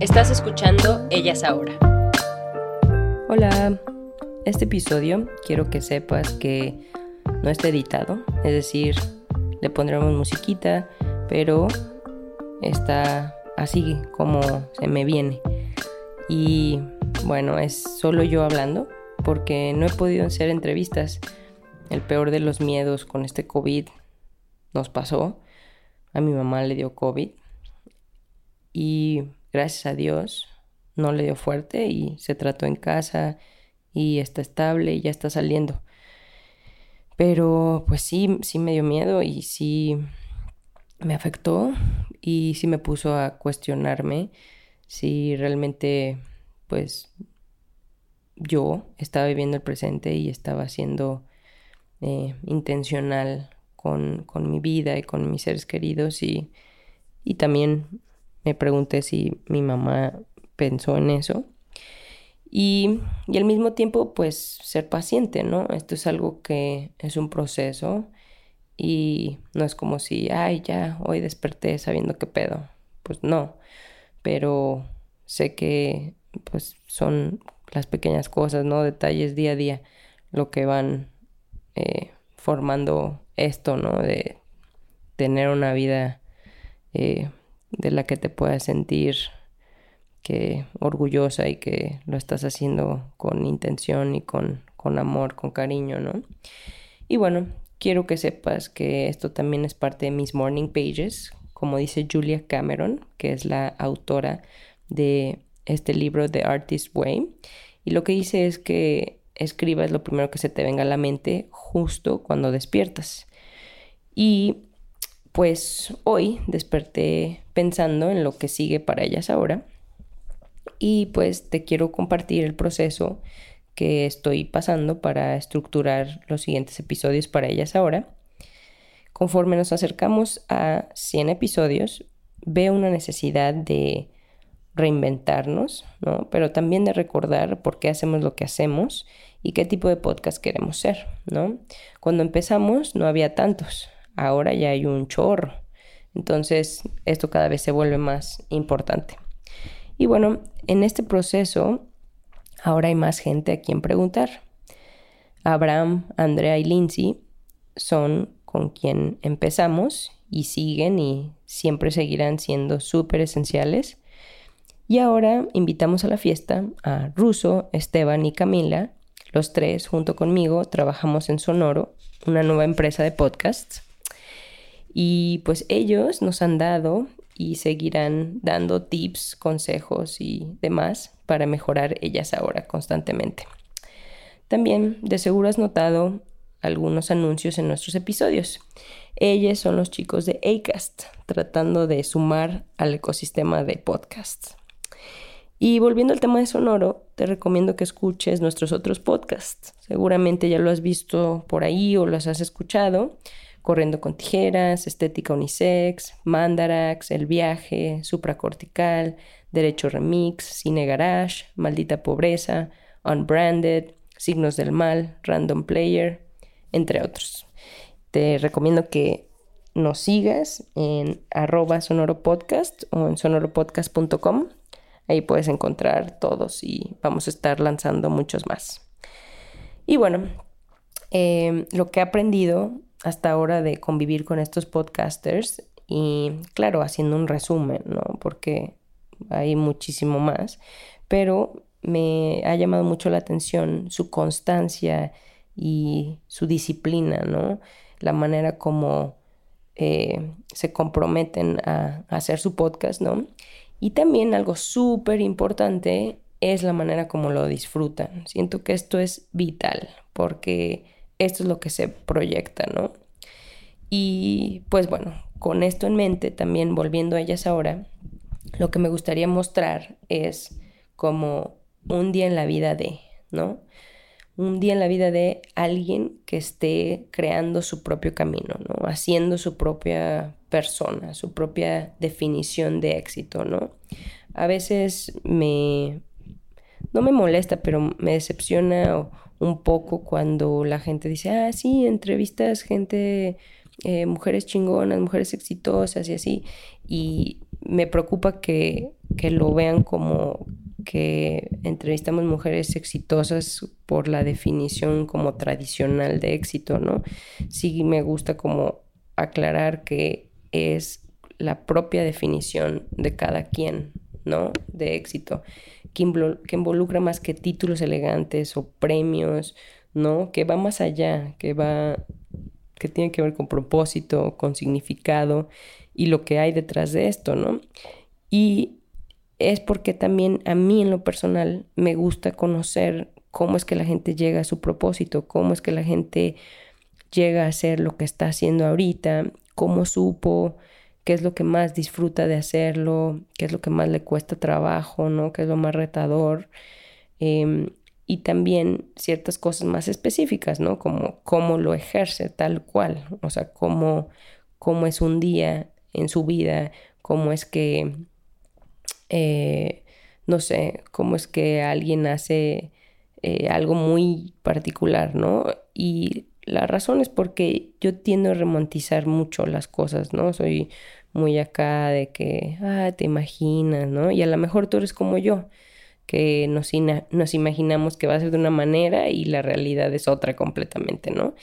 Estás escuchando Ellas Ahora. Hola, este episodio quiero que sepas que no está editado, es decir, le pondremos musiquita, pero está así como se me viene. Y bueno, es solo yo hablando, porque no he podido hacer entrevistas. El peor de los miedos con este COVID nos pasó. A mi mamá le dio COVID y gracias a Dios no le dio fuerte y se trató en casa y está estable y ya está saliendo. Pero pues sí, sí me dio miedo y sí me afectó y sí me puso a cuestionarme si realmente pues yo estaba viviendo el presente y estaba siendo eh, intencional con, con, mi vida y con mis seres queridos y, y también me pregunté si mi mamá pensó en eso y, y, al mismo tiempo pues ser paciente, ¿no? Esto es algo que es un proceso y no es como si, ay, ya, hoy desperté sabiendo qué pedo. Pues no, pero sé que pues son las pequeñas cosas, ¿no? Detalles día a día lo que van eh, formando esto, ¿no? De tener una vida eh, de la que te puedas sentir que orgullosa y que lo estás haciendo con intención y con, con amor, con cariño, ¿no? Y bueno, quiero que sepas que esto también es parte de mis morning pages, como dice Julia Cameron, que es la autora de este libro The Artist Way. Y lo que dice es que escribas lo primero que se te venga a la mente justo cuando despiertas. Y pues hoy desperté pensando en lo que sigue para ellas ahora. Y pues te quiero compartir el proceso que estoy pasando para estructurar los siguientes episodios para ellas ahora. Conforme nos acercamos a 100 episodios, veo una necesidad de reinventarnos, ¿no? Pero también de recordar por qué hacemos lo que hacemos y qué tipo de podcast queremos ser, ¿no? Cuando empezamos no había tantos, ahora ya hay un chorro. Entonces, esto cada vez se vuelve más importante. Y bueno, en este proceso ahora hay más gente a quien preguntar. Abraham, Andrea y Lindsay son con quien empezamos y siguen y siempre seguirán siendo súper esenciales. Y ahora invitamos a la fiesta a Russo, Esteban y Camila. Los tres, junto conmigo, trabajamos en Sonoro, una nueva empresa de podcasts. Y pues ellos nos han dado y seguirán dando tips, consejos y demás para mejorar ellas ahora constantemente. También de seguro has notado algunos anuncios en nuestros episodios. Ellos son los chicos de Acast, tratando de sumar al ecosistema de podcasts. Y volviendo al tema de Sonoro, te recomiendo que escuches nuestros otros podcasts. Seguramente ya lo has visto por ahí o los has escuchado. Corriendo con tijeras, Estética Unisex, Mandarax, El Viaje, Supracortical, Derecho Remix, Cine Garage, Maldita Pobreza, Unbranded, Signos del Mal, Random Player, entre otros. Te recomiendo que nos sigas en arroba sonoropodcast o en sonoropodcast.com Ahí puedes encontrar todos y vamos a estar lanzando muchos más. Y bueno, em, lo que he aprendido hasta ahora de convivir con estos podcasters y claro, haciendo un resumen, ¿no? Porque hay muchísimo más, pero me ha llamado mucho la atención su constancia y su disciplina, ¿no? La manera como eh, se comprometen a, a, hacer su podcast, ¿no? Y también algo súper importante es la manera como lo disfrutan. Siento que esto es vital porque esto es lo que se proyecta, ¿no? Y pues bueno, con esto en mente, también volviendo a ellas ahora, lo que me gustaría mostrar es como un día en la vida de, ¿no? Un día en la vida de alguien que esté creando su propio camino, ¿no? Haciendo su propia persona, su propia definición de éxito, ¿no? A veces me, no me molesta, pero me decepciona un poco cuando la gente dice, ah, sí, entrevistas gente, eh, mujeres chingonas, mujeres exitosas y así. Y me preocupa que, que lo vean como que entrevistamos mujeres exitosas por la definición como tradicional de éxito, ¿no? Sí me gusta como aclarar que es la propia definición de cada quien, ¿no? De éxito, que, involucra más que títulos elegantes o premios, ¿no? Que va más allá, que va, que tiene que ver con propósito, con significado y lo que hay detrás de esto, ¿no? Y es porque también a mí en lo personal me gusta conocer cómo es que la gente llega a su propósito, cómo es que la gente llega a hacer lo que está haciendo ahorita, cómo supo, qué es lo que más disfruta de hacerlo, qué es lo que más le cuesta trabajo, ¿no? Qué es lo más retador. Em, y también ciertas cosas más específicas, ¿no? Como cómo lo ejerce tal cual, o sea, cómo, cómo es un día en su vida, cómo es que, eh, no sé, cómo es que alguien hace eh, algo muy particular, ¿no? Y la razón es porque yo tiendo a romantizar mucho las cosas, ¿no? Soy muy acá de que, ah, te imaginas, ¿no? Y a lo mejor tú eres como yo, que nos, nos imaginamos que va a ser de una manera y la realidad es otra completamente, ¿no?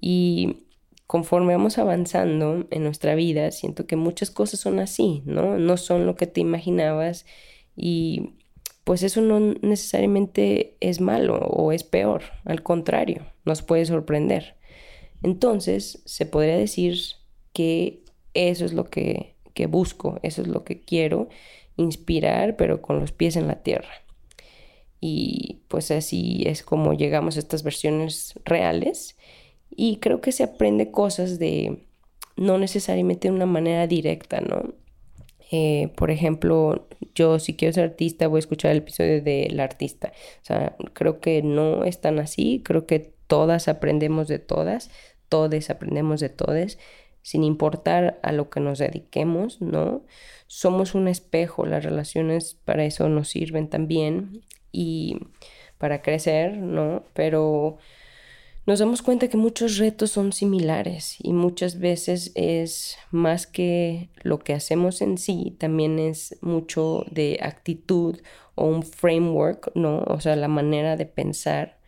Y conforme vamos avanzando en nuestra vida, siento que muchas cosas son así, ¿no? No son lo que te imaginabas y pues eso no necesariamente es malo o es peor, al contrario, nos puede sorprender. Entonces, se podría decir que eso es lo que, que busco, eso es lo que quiero, inspirar, pero con los pies en la tierra. Y pues así es como llegamos a estas versiones reales y creo que se aprende cosas de no necesariamente de una manera directa, ¿no? Eh, por ejemplo, yo si quiero ser artista voy a escuchar el episodio del artista. O sea, creo que no es tan así, creo que todas aprendemos de todas, todes aprendemos de todes, sin importar a lo que nos dediquemos, ¿no? Somos un espejo, las relaciones para eso nos sirven también y para crecer, ¿no? Pero nos damos cuenta que muchos retos son similares y muchas veces es más que lo que hacemos en sí, también es mucho de actitud o un framework, ¿no? O sea, la manera de pensar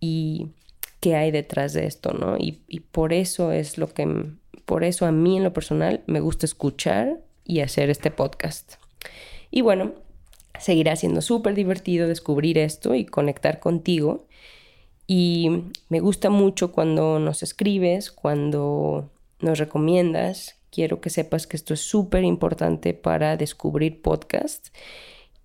y qué hay detrás de esto, ¿no? Y, y por eso es lo que, por eso a mí en lo personal me gusta escuchar y hacer este podcast. Y bueno, seguirá siendo súper divertido descubrir esto y conectar contigo. Y me gusta mucho cuando nos escribes, cuando nos recomiendas. Quiero que sepas que esto es súper importante para descubrir podcasts.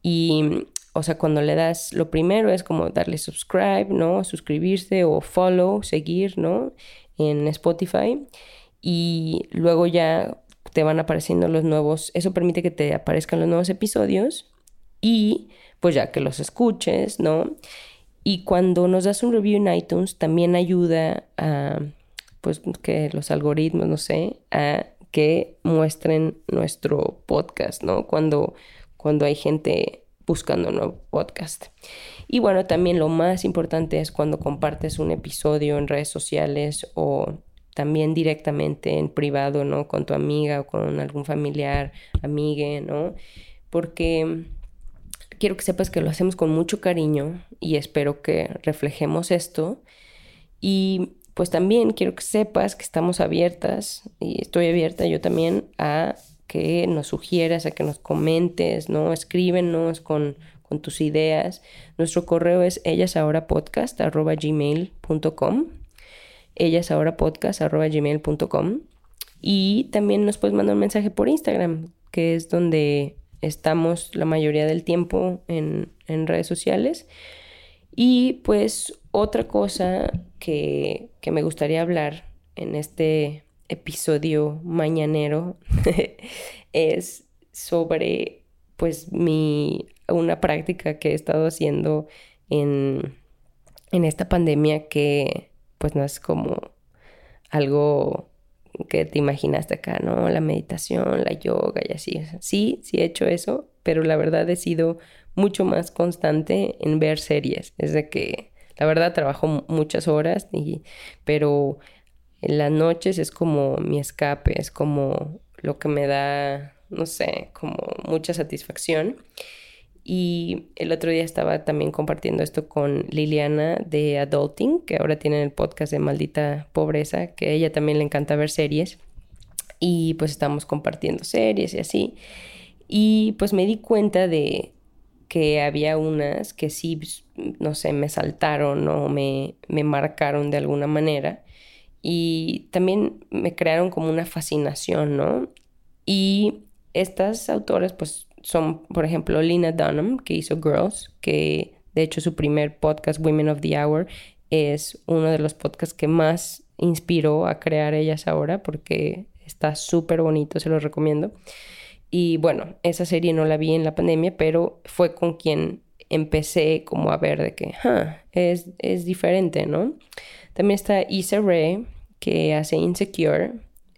Y, o sea, cuando le das, lo primero es como darle subscribe, ¿no? Suscribirse o follow, seguir, ¿no? En Spotify. Y luego ya te van apareciendo los nuevos, eso permite que te aparezcan los nuevos episodios y pues ya que los escuches, ¿no? Y cuando nos das un review en iTunes, también ayuda a, pues, que los algoritmos, no sé, a que muestren nuestro podcast, ¿no? Cuando, cuando hay gente buscando un nuevo podcast. Y bueno, también lo más importante es cuando compartes un episodio en redes sociales o también directamente en privado, ¿no? Con tu amiga o con algún familiar, amigue, ¿no? Porque quiero que sepas que lo hacemos con mucho cariño y espero que reflejemos esto. Y pues también quiero que sepas que estamos abiertas y estoy abierta yo también a que nos sugieras, a que nos comentes, ¿no? Escríbenos con, con tus ideas. Nuestro correo es ellasaurapodcast.gmail.com ellasaurapodcast.gmail.com y también nos puedes mandar un mensaje por Instagram, que es donde estamos la mayoría del tiempo en, en redes sociales. Y pues otra cosa que, que me gustaría hablar en este episodio mañanero es sobre pues mi una práctica que he estado haciendo en, en esta pandemia que pues no es como algo que te imaginaste acá, ¿no? La meditación, la yoga y así. Sí, sí he hecho eso, pero la verdad he sido mucho más constante en ver series. Desde que, la verdad, trabajo muchas horas, y, pero en las noches es como mi escape, es como lo que me da, no sé, como mucha satisfacción. Y el otro día estaba también compartiendo esto con Liliana de Adulting, que ahora tiene el podcast de Maldita Pobreza, que a ella también le encanta ver series. Y pues estamos compartiendo series y así. Y pues me di cuenta de que había unas que sí, no sé, me saltaron o me, me marcaron de alguna manera. Y también me crearon como una fascinación, ¿no? Y estas autoras pues son, por ejemplo, Lina Dunham, que hizo Girls, que de hecho su primer podcast, Women of the Hour, es uno de los podcasts que más inspiró a crear ellas ahora, porque está súper bonito, se lo recomiendo. Y bueno, esa serie no la vi en la pandemia, pero fue con quien empecé como a ver de que es, es diferente, ¿no? También está Issa Rae, que hace Insecure.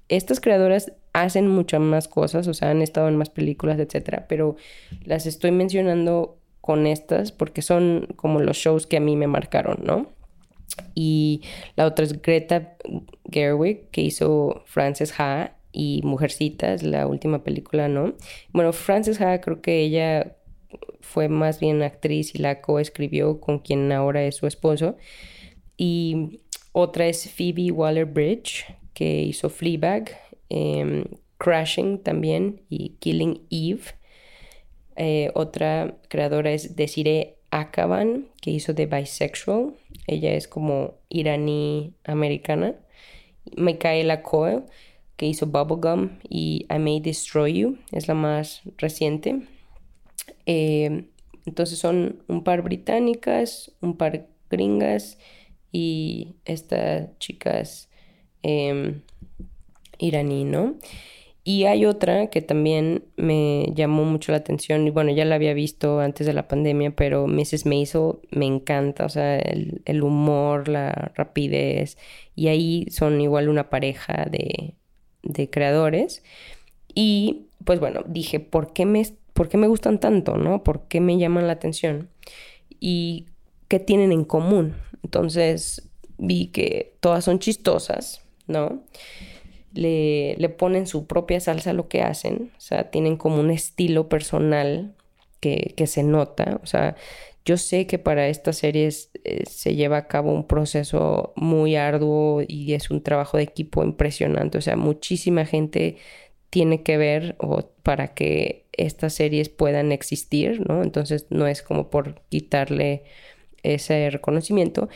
Estas creadoras hacen muchas más cosas, o sea, han estado en más películas, etcétera, pero las estoy mencionando con estas porque son como los shows que a mí me marcaron, ¿no? Y la otra es Greta Gerwig, que hizo Frances Ha y Mujercitas, la última película, ¿no? Bueno, Frances Ha creo que ella fue más bien actriz y la coescribió con quien ahora es su esposo. Y otra es Phoebe Waller-Bridge, que hizo Fleabag Em, Crashing también y Killing Eve. Eh, otra creadora es Desiree Akaban, que hizo The Bisexual. Ella es como iraní americana. Michaela Coel, que hizo Bubblegum y I May Destroy You, es la más reciente. Em, entonces son un par británicas, un par gringas y estas chicas em, iraní, ¿no? Y hay otra que también me llamó mucho la atención, y bueno, ya la había visto antes de la pandemia, pero Mrs. Maisel me encanta, o sea, el, humor, la rapidez, y ahí son igual una pareja de, de creadores. Y pues bueno, dije, ¿por qué, me, ¿por qué me gustan tanto, no? ¿Por qué me llaman la atención? ¿Y qué tienen en común? Entonces vi que todas son chistosas, ¿no? Le, le ponen su propia salsa a lo que hacen, o sea, tienen como un estilo personal que, que se nota, o sea, yo sé que para estas series eh, se lleva a cabo un proceso muy arduo y es un trabajo de equipo impresionante, o sea, muchísima gente tiene que ver o para que estas series puedan existir, ¿no? Entonces no es como por quitarle ese reconocimiento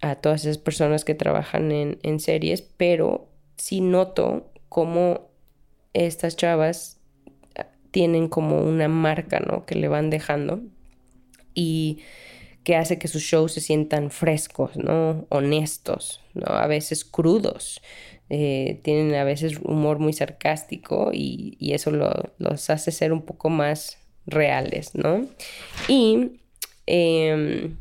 a todas esas personas que trabajan en, en series, pero sí noto cómo estas chavas tienen como una marca, ¿no? Que le van dejando y que hace que sus shows se sientan frescos, ¿no? Honestos, ¿no? A veces crudos. Eh, tienen a veces humor muy sarcástico y, eso los hace ser un poco más reales, ¿no? Y em,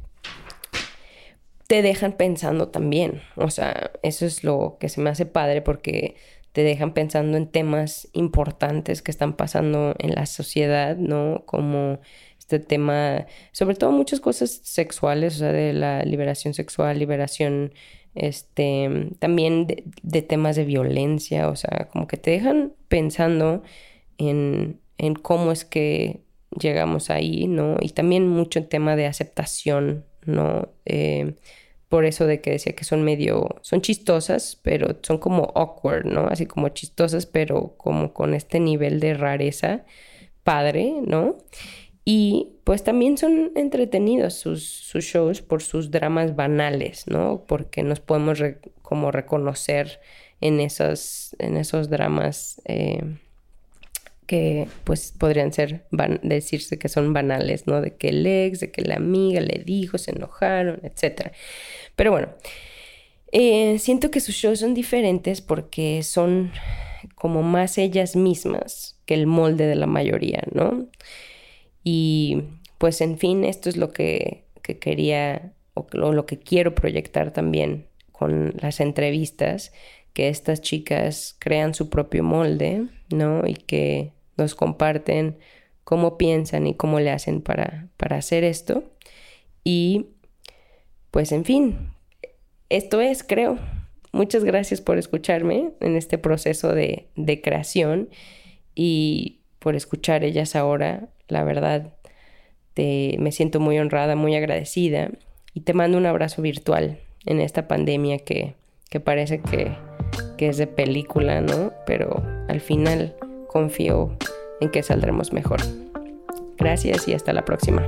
te dejan pensando también. O sea, eso es lo que se me hace padre porque te dejan pensando en temas importantes que están pasando en la sociedad, ¿no? Como este tema, sobre todo muchas cosas sexuales, o sea, de la liberación sexual, liberación, este, también de, temas de violencia, o sea, como que te dejan pensando en, en cómo es que llegamos ahí, ¿no? Y también mucho en tema de aceptación, ¿no? Eh, por eso de que decía que son medio, son chistosas, pero son como awkward, ¿no? Así como chistosas, pero como con este nivel de rareza padre, ¿no? Y pues también son entretenidos sus, sus shows por sus dramas banales, ¿no? Porque nos podemos como reconocer en esos, en esos dramas eh, que pues podrían ser, decirse que son banales, ¿no? De que el ex, de que la amiga le dijo, se enojaron, etc. Pero bueno, eh, siento que sus shows son diferentes porque son como más ellas mismas que el molde de la mayoría, ¿no? Y pues en fin, esto es lo que, que quería o lo que quiero proyectar también con las entrevistas, que estas chicas crean su propio molde, ¿no? Y que nos comparten cómo piensan y cómo le hacen para, para hacer esto. Y pues en fin, esto es, creo. Muchas gracias por escucharme en este proceso de, de creación y por escuchar ellas ahora. La verdad, te, me siento muy honrada, muy agradecida y te mando un abrazo virtual en esta pandemia que, que parece que, que es de película, ¿no? Pero al final confío en que saldremos mejor. Gracias y hasta la próxima.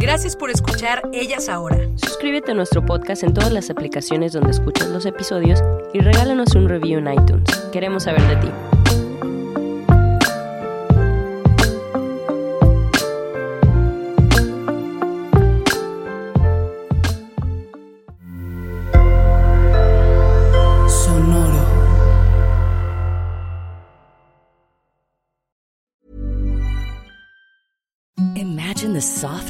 Gracias por escuchar Ellas Ahora. Suscríbete a nuestro podcast en todas las aplicaciones donde escuchas los episodios y regálanos un review en iTunes. Queremos saber de ti.